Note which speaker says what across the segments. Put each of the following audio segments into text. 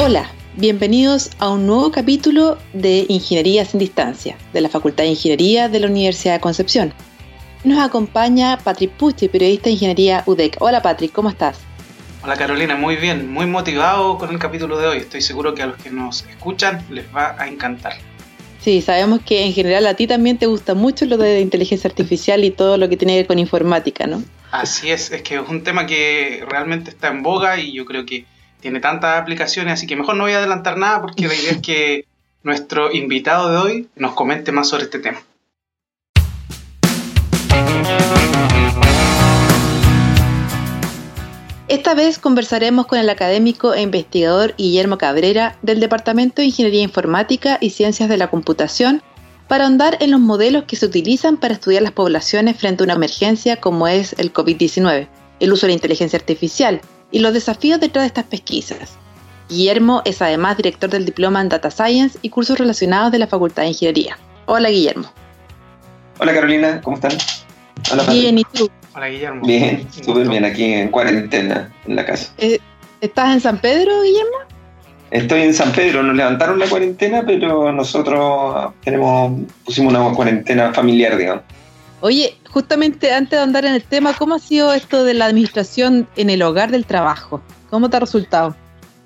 Speaker 1: Hola, bienvenidos a un nuevo capítulo de Ingeniería sin Distancia, de la Facultad de Ingeniería de la Universidad de Concepción. Nos acompaña Patrick Pusti, periodista de Ingeniería UDEC. Hola Patrick, ¿cómo estás?
Speaker 2: Hola Carolina, muy bien, muy motivado con el capítulo de hoy. Estoy seguro que a los que nos escuchan les va a encantar.
Speaker 1: Sí, sabemos que en general a ti también te gusta mucho lo de inteligencia artificial y todo lo que tiene que ver con informática, ¿no?
Speaker 2: Así es, es que es un tema que realmente está en boga y yo creo que tiene tantas aplicaciones, así que mejor no voy a adelantar nada porque la idea es que nuestro invitado de hoy nos comente más sobre este tema.
Speaker 1: Esta vez conversaremos con el académico e investigador Guillermo Cabrera del Departamento de Ingeniería Informática y Ciencias de la Computación para ahondar en los modelos que se utilizan para estudiar las poblaciones frente a una emergencia como es el COVID-19, el uso de la inteligencia artificial y los desafíos detrás de estas pesquisas. Guillermo es además director del diploma en Data Science y cursos relacionados de la Facultad de Ingeniería. Hola Guillermo.
Speaker 3: Hola Carolina, ¿cómo están?
Speaker 1: Hola, bien, ¿y tú?
Speaker 2: Hola Guillermo.
Speaker 3: Bien, súper bien, aquí en cuarentena, en la casa.
Speaker 1: Eh, ¿Estás en San Pedro, Guillermo?
Speaker 3: Estoy en San Pedro, nos levantaron la cuarentena, pero nosotros tenemos, pusimos una cuarentena familiar, digamos.
Speaker 1: Oye, justamente antes de andar en el tema, ¿cómo ha sido esto de la administración en el hogar del trabajo? ¿Cómo te ha resultado?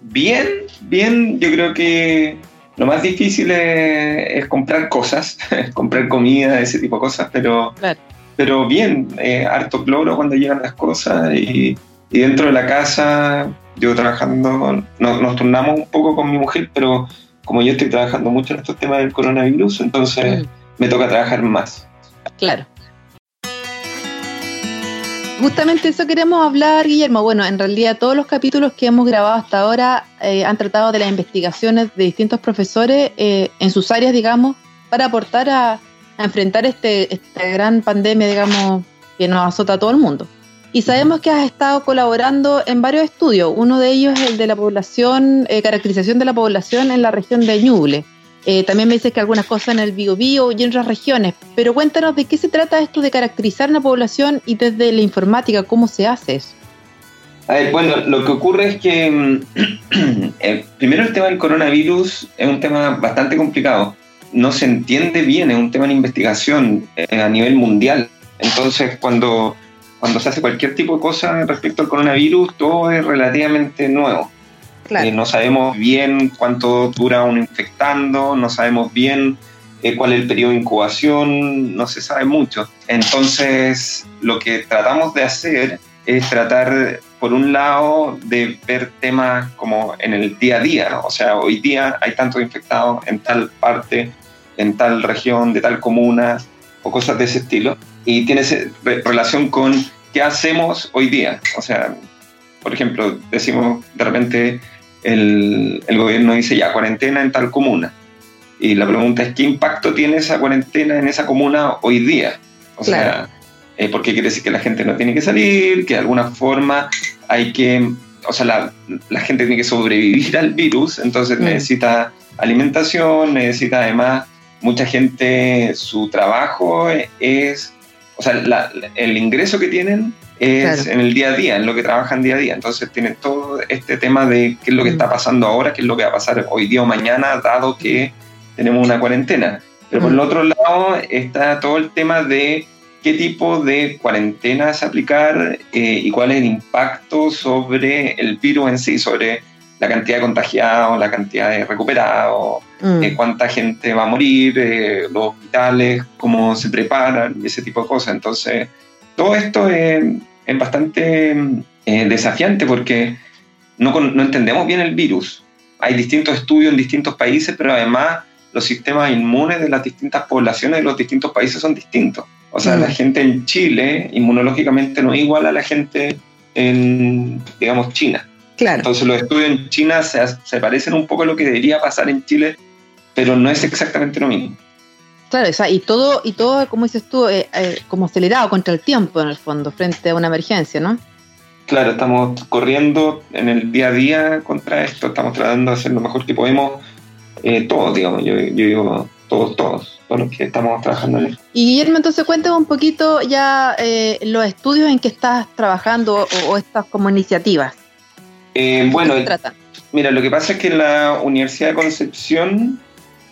Speaker 3: Bien, bien, yo creo que lo más difícil es, comprar cosas, comprar comida, ese tipo de cosas, pero, pero bien, eh, harto cloro cuando llegan las cosas y, dentro de la casa, yo trabajando, nos turnamos un poco con mi mujer, pero como yo estoy trabajando mucho en estos temas del coronavirus, entonces mm. me toca trabajar más.
Speaker 1: Claro. Justamente eso queremos hablar, Guillermo. Bueno, en realidad todos los capítulos que hemos grabado hasta ahora eh, han tratado de las investigaciones de distintos profesores eh, en sus áreas, digamos, para aportar a, enfrentar este, esta gran pandemia, digamos, que nos azota a todo el mundo. Y sabemos que has estado colaborando en varios estudios. Uno de ellos es el de la población, eh, caracterización de la población en la región de Ñuble. Eh, también me dices que algunas cosas en el Biobío y en otras regiones, pero cuéntanos de qué se trata esto de caracterizar una población y desde la informática, ¿cómo se hace eso?
Speaker 3: bueno, lo que ocurre es que mm, eh, primero el tema del coronavirus es un tema bastante complicado. No se entiende bien, es un tema de investigación eh, a nivel mundial. Entonces, cuando, cuando se hace cualquier tipo de cosa respecto al coronavirus, todo es relativamente nuevo. Eh, no sabemos bien cuánto dura uno infectando, no sabemos bien eh, cuál es el periodo de incubación, no se sabe mucho. Entonces, lo que tratamos de hacer es tratar, por un lado, de ver temas como en el día a día, o sea, hoy día hay tantos infectados en tal parte, en tal región, de tal comuna, o cosas de ese estilo, y tiene relación con qué hacemos hoy día, o sea, por ejemplo, decimos de repente el, el, gobierno dice ya, cuarentena en tal comuna. Y la pregunta es, ¿qué impacto tiene esa cuarentena en esa comuna hoy día? O sea, eh, porque quiere decir que la gente no tiene que salir, que de alguna forma hay que, o sea, la, la gente tiene que sobrevivir al virus, entonces mm. necesita alimentación, necesita además, mucha gente, su trabajo es, o sea, el ingreso que tienen es en el día a día, en lo que trabajan día a día. Entonces tienen todo este tema de qué es lo que está mm. pasando ahora, qué es lo que va a pasar hoy día o mañana, dado que tenemos una cuarentena. Pero por el mm. otro lado está todo el tema de qué tipo de cuarentenas aplicar eh, y cuál es el impacto sobre el virus en sí, sobre la cantidad de contagiados, la cantidad de recuperados, mm. eh, cuánta gente va a morir, eh, los hospitales, cómo se preparan ese tipo de cosas. Entonces, todo esto es bastante eh, desafiante porque no, no entendemos bien el virus. Hay distintos estudios en distintos países, pero además los sistemas inmunes de las distintas poblaciones de los distintos países son distintos. O sea, la mm. gente en Chile inmunológicamente no es igual a la gente en, digamos, China.
Speaker 1: Claro.
Speaker 3: Entonces los estudios en China se, se parecen un poco a lo que debería pasar en Chile, pero no es exactamente lo mismo.
Speaker 1: Claro, o sea, y todo, y todo, como dices tú, eh, eh, como acelerado contra el tiempo en el fondo, frente a una emergencia, ¿no?
Speaker 3: Claro, estamos corriendo en el día a día contra esto, estamos tratando de hacer lo mejor que podemos, eh, todos, digamos, yo, yo digo todos, todos, todos los que estamos trabajando en esto.
Speaker 1: Y Guillermo, entonces cuéntame un poquito ya los estudios en que estás trabajando o, o estas como iniciativas.
Speaker 3: Bueno. Mira, lo que pasa es que en la Universidad de Concepción,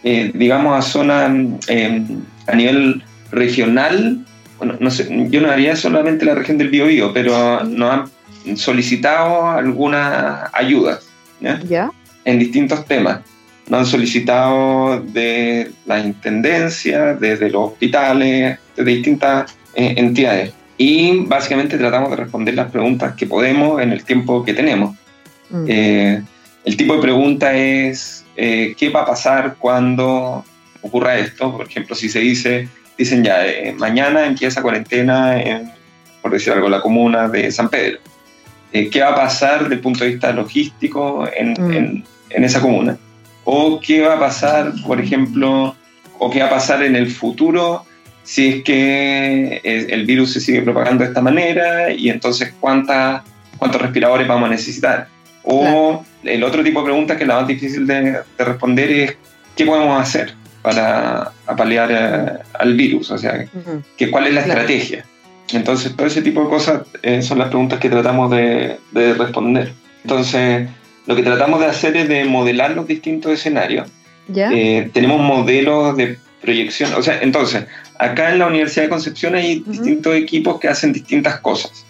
Speaker 3: eh, digamos a zona, eh, a nivel regional, bueno, no sé, yo no haría solamente la región del Biobío, pero nos han solicitado algunas ayudas ¿ya?
Speaker 1: ¿Ya?
Speaker 3: en distintos temas. Nos han solicitado de las intendencias, desde los hospitales, de distintas eh, entidades. Y básicamente tratamos de responder las preguntas que podemos en el tiempo que tenemos.
Speaker 1: Mm.
Speaker 3: Eh, el tipo de pregunta es eh, qué va a pasar cuando ocurra esto. Por ejemplo, si se dice, dicen ya, eh, mañana empieza cuarentena en, por decir algo, la comuna de San Pedro. Eh, ¿Qué va a pasar desde el punto de vista logístico en,
Speaker 1: Mm.
Speaker 3: en- en esa comuna? ¿O qué va a pasar, por ejemplo, o qué va a pasar en el futuro si es que eh, el virus se sigue propagando de esta manera y entonces cuántas, cuántos respiradores vamos a necesitar? O
Speaker 1: Claro.
Speaker 3: el otro tipo de pregunta que es la más difícil de, de responder es ¿qué podemos hacer para apalear eh, al virus? O sea,
Speaker 1: Ujú.
Speaker 3: que, ¿cuál es la
Speaker 1: Claro.
Speaker 3: estrategia? Entonces, todo ese tipo de cosas eh, son las preguntas que tratamos de, de responder. Entonces, lo que tratamos de hacer es de modelar los distintos escenarios.
Speaker 1: ¿Ya?
Speaker 3: Eh, tenemos modelos de proyección. O sea, entonces, acá en la Universidad de Concepción hay
Speaker 1: Ujú.
Speaker 3: distintos equipos que hacen distintas cosas.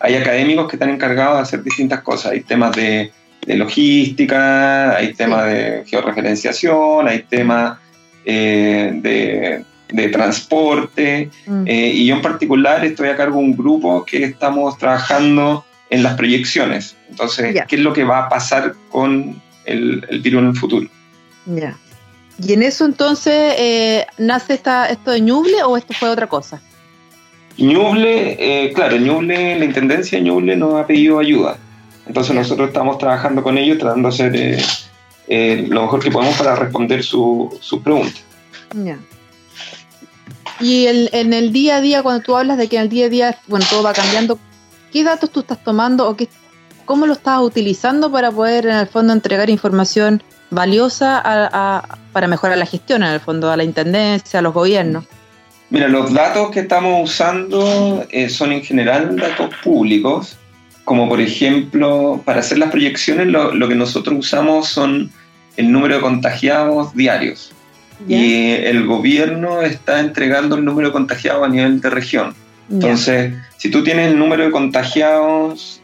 Speaker 3: Hay académicos que están encargados de hacer distintas cosas. Hay temas de, de logística, hay temas de georreferenciación, hay temas eh, de, de transporte.
Speaker 1: Mm.
Speaker 3: eh, y yo en particular estoy a cargo de un grupo que estamos trabajando en las proyecciones. Entonces. ¿qué es lo que va a pasar con el, el virus en el futuro?
Speaker 1: Ya. ¿Y en eso entonces eh, nace esta, esto de Ñuble o esto fue otra cosa?
Speaker 3: Ñuble, eh, claro, Ñuble, la Intendencia de Ñuble nos ha pedido ayuda. Entonces nosotros estamos trabajando con ellos, tratando de hacer eh, eh, lo mejor que podemos para responder su- sus preguntas.
Speaker 1: Ya. Y el- en el día a día, cuando tú hablas de que en el día a día, bueno, todo va cambiando, ¿qué datos tú estás tomando o qué, cómo lo estás utilizando para poder, en el fondo, entregar información valiosa a- a- para mejorar la gestión, en el fondo, a la intendencia, a los gobiernos?
Speaker 3: Mira, los datos que estamos usando eh, son en general datos públicos, como por ejemplo, para hacer las proyecciones lo, lo que nosotros usamos son el número de contagiados diarios. Y el gobierno está entregando el número de contagiados a nivel de región. Entonces, si tú tienes el número de contagiados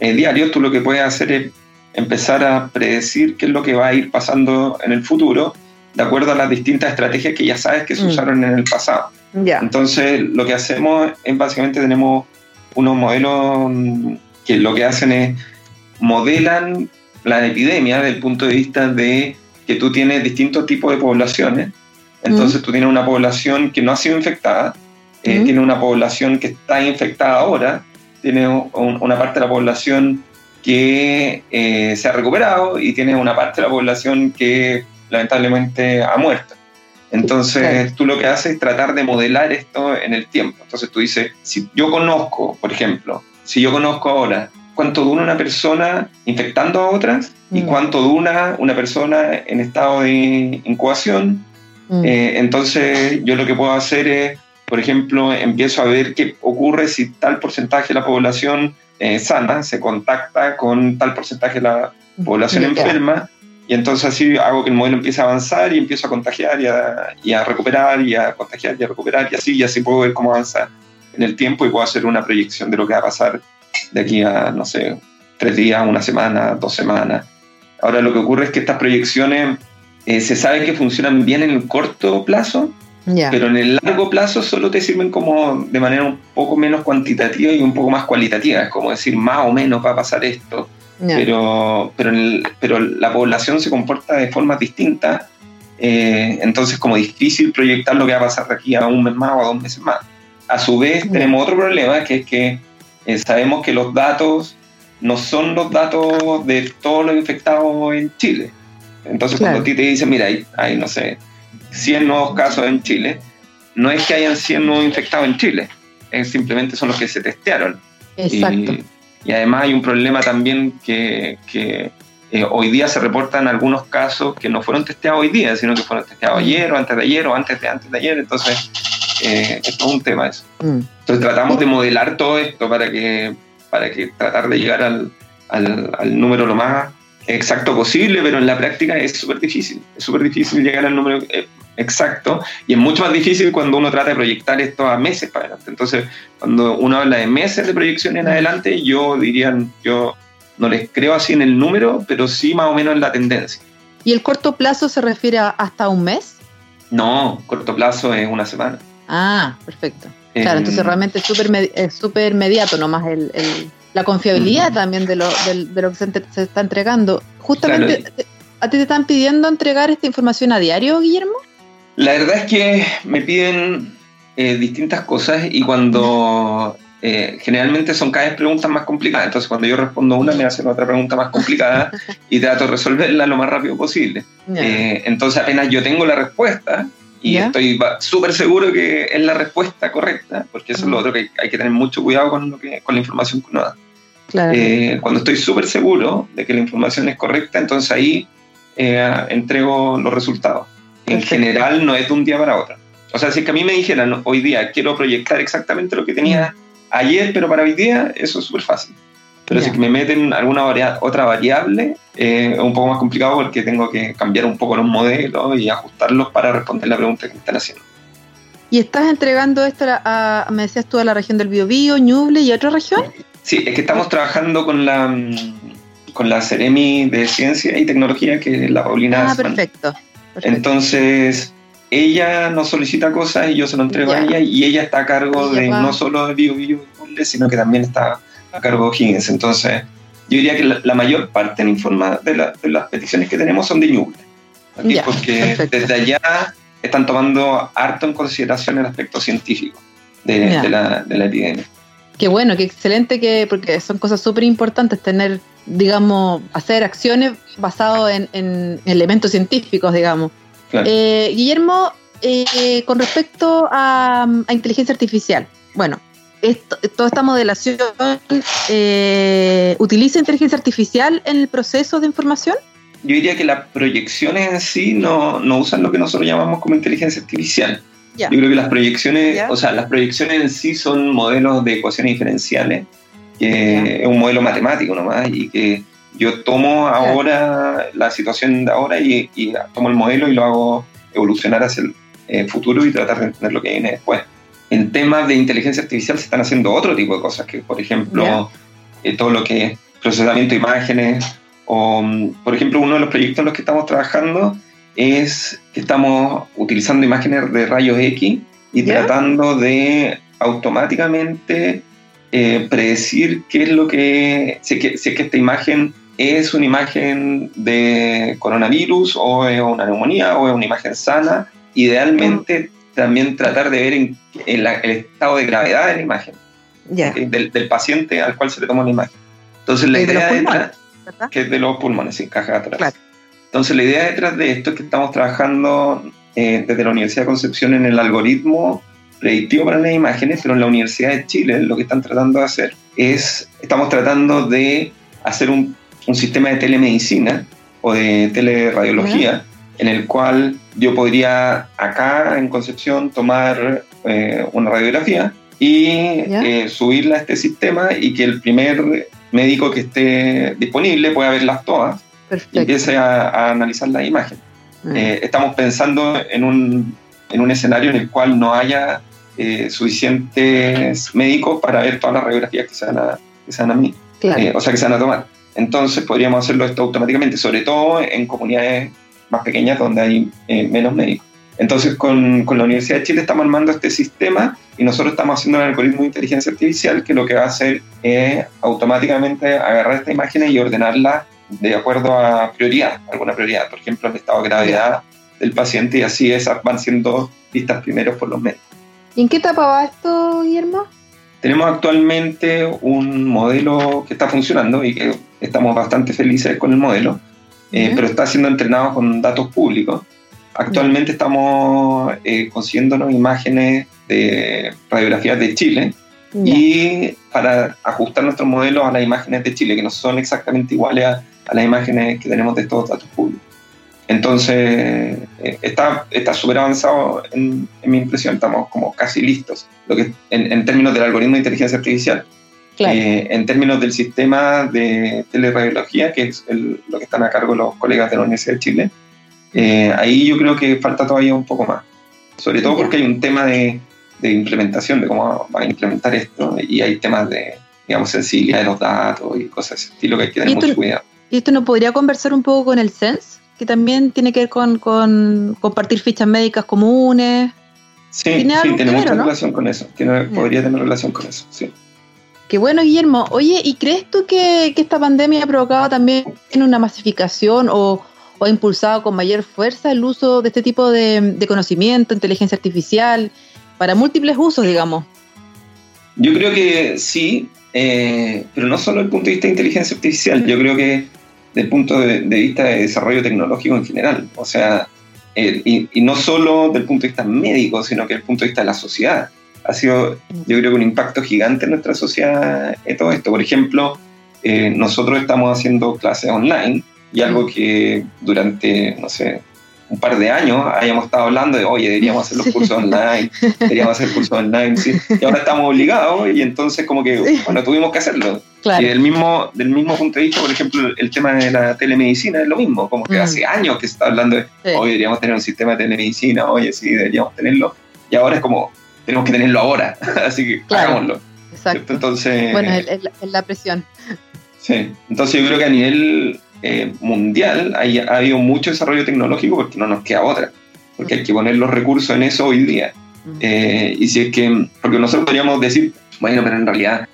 Speaker 3: eh, diarios, tú lo que puedes hacer es empezar a predecir qué es lo que va a ir pasando en el futuro, de acuerdo a las distintas estrategias que ya sabes que se
Speaker 1: Mm.
Speaker 3: usaron en el pasado. Entonces, lo que hacemos es básicamente tenemos unos modelos mm, que lo que hacen es modelan la epidemia desde el punto de vista de que tú tienes distintos tipos de poblaciones. Entonces, tú tienes una población que no ha sido infectada, eh,
Speaker 1: Mm.
Speaker 3: tienes una población que está infectada ahora, tienes un- una parte de la población que eh, se ha recuperado y tienes una parte de la población que lamentablemente ha muerto. Entonces, tú lo que haces es tratar de modelar esto en el tiempo. Entonces, tú dices, si yo conozco, por ejemplo, si yo conozco ahora cuánto dura una persona infectando a otras y
Speaker 1: Mm.
Speaker 3: cuánto dura una persona en estado de incubación,
Speaker 1: Mm.
Speaker 3: eh, entonces yo lo que puedo hacer es, por ejemplo, empiezo a ver qué ocurre si tal porcentaje de la población eh, sana se contacta con tal porcentaje de la población
Speaker 1: Ya.
Speaker 3: enferma y entonces así hago que el modelo empiece a avanzar y empiezo a contagiar y a, y a recuperar y a contagiar y a recuperar y así y así puedo ver cómo avanza en el tiempo y puedo hacer una proyección de lo que va a pasar de aquí a, no sé, tres días, una semana, dos semanas. Ahora lo que ocurre es que estas proyecciones eh, se sabe que funcionan bien en el corto plazo,
Speaker 1: Ya.
Speaker 3: pero en el largo plazo solo te sirven como de manera un poco menos cuantitativa y un poco más cualitativa. Es como decir, más o menos va a pasar esto, Pero, pero, el- pero la población se comporta de formas distintas, eh, entonces como difícil proyectar lo que va a pasar de aquí a un mes más o a dos meses más. A su vez tenemos otro problema, que es que eh, sabemos que los datos no son los datos de todos los infectados en Chile. Entonces, cuando a ti te dicen, mira, hay, no sé, 100 nuevos casos en Chile, no es que hayan 100 nuevos infectados en Chile, es simplemente son los que se testearon.
Speaker 1: Exacto.
Speaker 3: Y, además hay un problema también que, que eh, hoy día se reportan algunos casos que no fueron testeados hoy día, sino que fueron testeados mm. ayer o antes de ayer o antes de antes de ayer. Entonces, eh, es todo un tema eso. Mm. Entonces tratamos de modelar todo esto para que, para que tratar de llegar al, al, número lo más exacto posible, pero en la práctica es súper difícil. Es súper difícil llegar al número eh, exacto y es mucho más difícil cuando uno trata de proyectar esto a meses para adelante. Entonces, cuando uno habla de meses de proyección en adelante, yo diría, yo no les creo así en el número, pero sí más o menos en la tendencia.
Speaker 1: ¿Y el corto plazo se refiere a hasta un mes?
Speaker 3: No, corto plazo es una semana.
Speaker 1: Ah, perfecto. Claro, entonces realmente es súper inmediato nomás el, la confiabilidad también de lo, de, lo que se, está entregando. Justamente, ¿a ti te están pidiendo entregar esta información a diario, Guillermo?
Speaker 3: La verdad es que me piden eh, distintas cosas y cuando eh, generalmente son cada vez preguntas más complicadas. Entonces, cuando yo respondo una, me hacen otra pregunta más complicada y trato de resolverla lo más rápido posible. Eh, entonces, apenas yo tengo la respuesta y estoy súper seguro que es la respuesta correcta, porque eso es lo otro que hay que tener mucho cuidado con, lo que, con la información que uno da. Eh, cuando estoy súper seguro de que la información es correcta, entonces ahí entrego los resultados. En general, no es de un día para otro. O sea, si es que a mí me dijeran hoy día quiero proyectar exactamente lo que tenía ayer, pero para hoy día eso es súper fácil. Pero si me meten alguna otra variable, eh, es un poco más complicado porque tengo que cambiar un poco los modelos y ajustarlos para responder la pregunta que me están haciendo.
Speaker 1: ¿Y estás entregando esto a, me decías tú, a la región del Biobío, Ñuble y otra región?
Speaker 3: Sí, es que estamos trabajando con la con la Ceremi de Ciencia y Tecnología, que es la Paulina.
Speaker 1: Ah, perfecto,
Speaker 3: Entonces, ella nos solicita cosas y yo se lo entrego a ella y ella está a cargo de no solo de Bio Bio sino que también está a cargo de Higgins. Entonces, yo diría que la, mayor parte de, de, las peticiones que tenemos son de Ñuble. porque desde allá están tomando harto en consideración el aspecto científico de, la, epidemia.
Speaker 1: Qué bueno, qué excelente, que porque son cosas súper importantes tener, digamos, hacer acciones basadas en elementos científicos, digamos. Eh, Guillermo, eh, con respecto a, inteligencia artificial, bueno, toda esta modelación eh, utiliza inteligencia artificial en el proceso de información?
Speaker 3: Yo diría que las proyecciones en sí no, usan lo que nosotros llamamos como inteligencia artificial. Yo creo que las proyecciones, o sea, las proyecciones en sí son modelos de ecuaciones diferenciales, que es un modelo matemático nomás y que yo tomo ahora la situación de ahora y, tomo el modelo y lo hago evolucionar hacia el eh, futuro y tratar de entender lo que viene después. En temas de inteligencia artificial se están haciendo otro tipo de cosas, que por ejemplo eh, todo lo que es procesamiento de imágenes, o mm, por ejemplo uno de los proyectos en los que estamos trabajando es que estamos utilizando imágenes de rayos X y tratando de automáticamente eh, predecir qué es lo que, si es que esta imagen es una imagen de coronavirus o es una neumonía o es una imagen sana. Idealmente también tratar de ver en, el estado de gravedad de la imagen, del, paciente al cual se le toma la imagen. Entonces la idea detrás, que es de los pulmones, sin caja atrás. Entonces la idea detrás de esto es que estamos trabajando eh, desde la Universidad de Concepción en el algoritmo predictivo para las imágenes, pero en la Universidad de Chile lo que están tratando de hacer es, estamos tratando de hacer un un sistema de telemedicina o de teleradiología en el cual yo podría acá en Concepción tomar eh, una radiografía y eh, subirla a este sistema y que el primer médico que esté disponible pueda verlas todas y empiece a, analizar la imagen. Ah. Eh, estamos pensando en un, en un, escenario en el cual no haya suficientes médicos para ver todas las radiografías que se van a, que se van a mí, o sea, que se van a tomar. Entonces podríamos hacerlo esto automáticamente, sobre todo en comunidades más pequeñas donde hay eh, menos médicos. Entonces con, con, la Universidad de Chile estamos armando este sistema y nosotros estamos haciendo un algoritmo de inteligencia artificial que lo que va a hacer es automáticamente agarrar esta imagen y ordenarla de acuerdo a prioridad, alguna prioridad, por ejemplo el estado de gravedad del paciente y así esas van siendo vistas primero por los médicos.
Speaker 1: ¿Y en qué etapa va esto, Guillermo?
Speaker 3: tenemos actualmente un modelo que está funcionando y que estamos bastante felices con el modelo, eh, pero está siendo entrenado con datos públicos. Actualmente estamos eh, consiguiéndonos imágenes de radiografías de Chile y para ajustar nuestros modelos a las imágenes de Chile, que no son exactamente iguales a, las imágenes que tenemos de estos datos públicos. Entonces, eh, está súper avanzado en, mi impresión, estamos como casi listos, lo que en, términos del algoritmo de inteligencia artificial. Eh, en términos del sistema de teleradiología, que es lo que están a cargo los colegas de la Universidad de Chile, eh, ahí yo creo que falta todavía un poco más. Sobre todo porque hay un tema de, de implementación, de cómo van a implementar esto, y hay temas de, digamos, sensibilidad de los datos y cosas de ese estilo que hay que tener mucho cuidado.
Speaker 1: ¿Y esto no podría conversar un poco con el SENS? Que también tiene que ver con, con compartir fichas médicas comunes.
Speaker 3: Sí, ¿Tiene, sí, tiene mucha relación con eso. Tiene, podría tener relación con eso, sí.
Speaker 1: Qué bueno, Guillermo. Oye, ¿y crees tú que, que esta pandemia ha provocado también una masificación o, o ha impulsado con mayor fuerza el uso de este tipo de, conocimiento, inteligencia artificial, para múltiples usos, digamos.
Speaker 3: Yo creo que sí, eh, pero no solo desde el punto de vista de inteligencia artificial, yo creo que desde el punto de, vista de desarrollo tecnológico en general. O sea, eh, y, no solo desde el punto de vista médico, sino que desde el punto de vista de la sociedad. Ha sido, yo creo que un impacto gigante en nuestra sociedad eh, todo esto. Por ejemplo, nosotros estamos haciendo clases online y algo que durante, no sé, un par de años habíamos estado hablando de, oye, deberíamos hacer los cursos online, deberíamos hacer cursos online, sí. Y ahora estamos obligados y entonces como que, bueno, tuvimos que hacerlo. Y del mismo, del mismo punto de vista, por ejemplo, el tema de la telemedicina es lo mismo, como que mm. hace años que se está hablando de, oye, deberíamos tener un sistema de telemedicina, oye, sí, deberíamos tenerlo. Y ahora es como, tenemos que tenerlo ahora, así que hagámoslo.
Speaker 1: Exacto. Entonces, bueno, es la presión.
Speaker 3: Sí, entonces yo creo que a nivel eh, mundial ha habido mucho desarrollo tecnológico porque no nos queda otra, porque hay que poner los recursos en eso hoy día. Eh, y si es que, porque nosotros podríamos decir, bueno, pero en realidad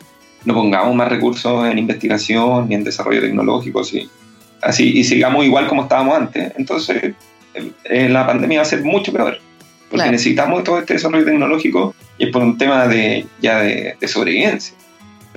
Speaker 3: no pongamos más recursos en investigación ni en desarrollo tecnológico, sí. así, y sigamos igual como estábamos antes, entonces eh, la pandemia va a ser mucho peor, porque necesitamos todo este desarrollo tecnológico y es por un tema de, ya de, de sobrevivencia.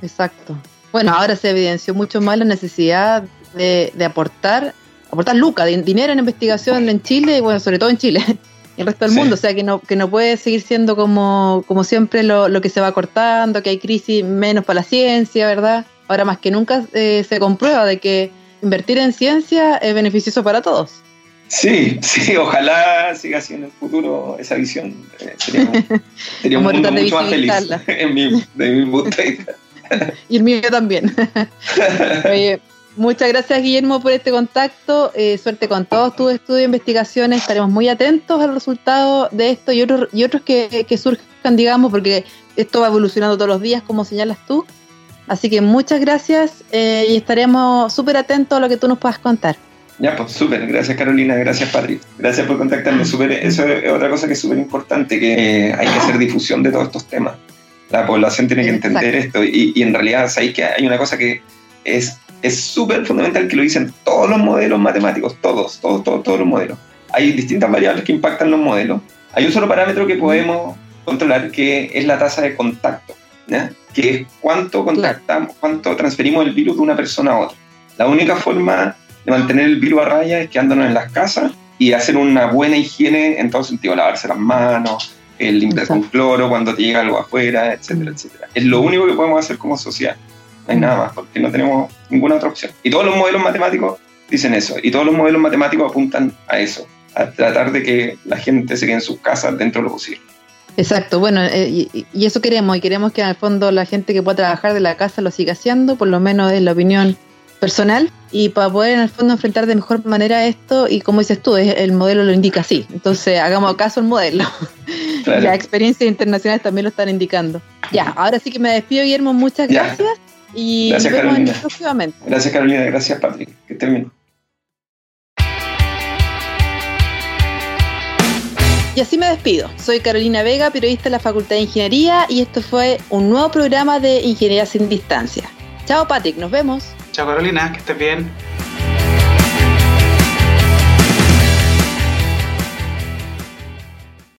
Speaker 1: Exacto. Bueno, ahora se evidenció mucho más la necesidad de, aportar, aportar lucas, dinero en investigación en Chile y bueno, sobre todo en Chile y el resto del mundo, o sea que no, que no puede seguir siendo como, como siempre lo, lo, que se va cortando, que hay crisis menos para la ciencia, ¿verdad? Ahora más que nunca eh, se comprueba de que invertir en ciencia es beneficioso para todos.
Speaker 3: Sí, sí, ojalá siga siendo en el futuro esa visión. Eh, sería, un mundo mucho más feliz en mi, de mi punto de vista.
Speaker 1: y el mío también. Oye, Muchas gracias, Guillermo, por este contacto. Eh, suerte con todos tus estudios e investigaciones. Estaremos muy atentos al resultado de esto y otros, y otros que, surjan, digamos, porque esto va evolucionando todos los días, como señalas tú. Así que muchas gracias eh, y estaremos súper atentos a lo que tú nos puedas contar.
Speaker 3: Ya, pues súper. Gracias, Carolina. Gracias, Patrick. Gracias por contactarme. Super, eso es otra cosa que es súper importante, que eh, hay que hacer difusión de todos estos temas. La población tiene que entender esto. Y, y en realidad, ¿sabéis que hay una cosa que es es súper fundamental que lo dicen todos los modelos matemáticos, todos, todos, todos, todos los modelos. Hay distintas variables que impactan los modelos. Hay un solo parámetro que podemos controlar que es la tasa de contacto, que es cuánto contactamos, cuánto transferimos el virus de una persona a otra. La única forma de mantener el virus a raya es quedándonos en las casas y hacer una buena higiene en todo sentido, lavarse las manos, el limpiar con cloro cuando te llega algo afuera, etcétera, etcétera. Es lo único que podemos hacer como sociedad. No hay nada más, porque no tenemos ninguna otra opción. Y todos los modelos matemáticos dicen eso, y todos los modelos matemáticos apuntan a eso, a tratar de que la gente se quede en sus casas dentro de lo posible.
Speaker 1: Exacto, bueno, eh, y, eso queremos, y queremos que en el fondo la gente que pueda trabajar de la casa lo siga haciendo, por lo menos es la opinión personal, y para poder en el fondo enfrentar de mejor manera esto, y como dices tú, el modelo lo indica así, entonces hagamos caso al modelo. Las experiencias internacionales también lo están indicando. Ya, ahora sí que me despido, Guillermo, muchas gracias. Y
Speaker 3: gracias, nos vemos Carolina. próximamente. Gracias, Carolina. Gracias, Patrick. Que estén
Speaker 1: Y así me despido. Soy Carolina Vega, periodista de la Facultad de Ingeniería, y esto fue un nuevo programa de Ingeniería sin Distancia. Chao, Patrick. Nos vemos.
Speaker 2: Chao, Carolina. Que estés bien.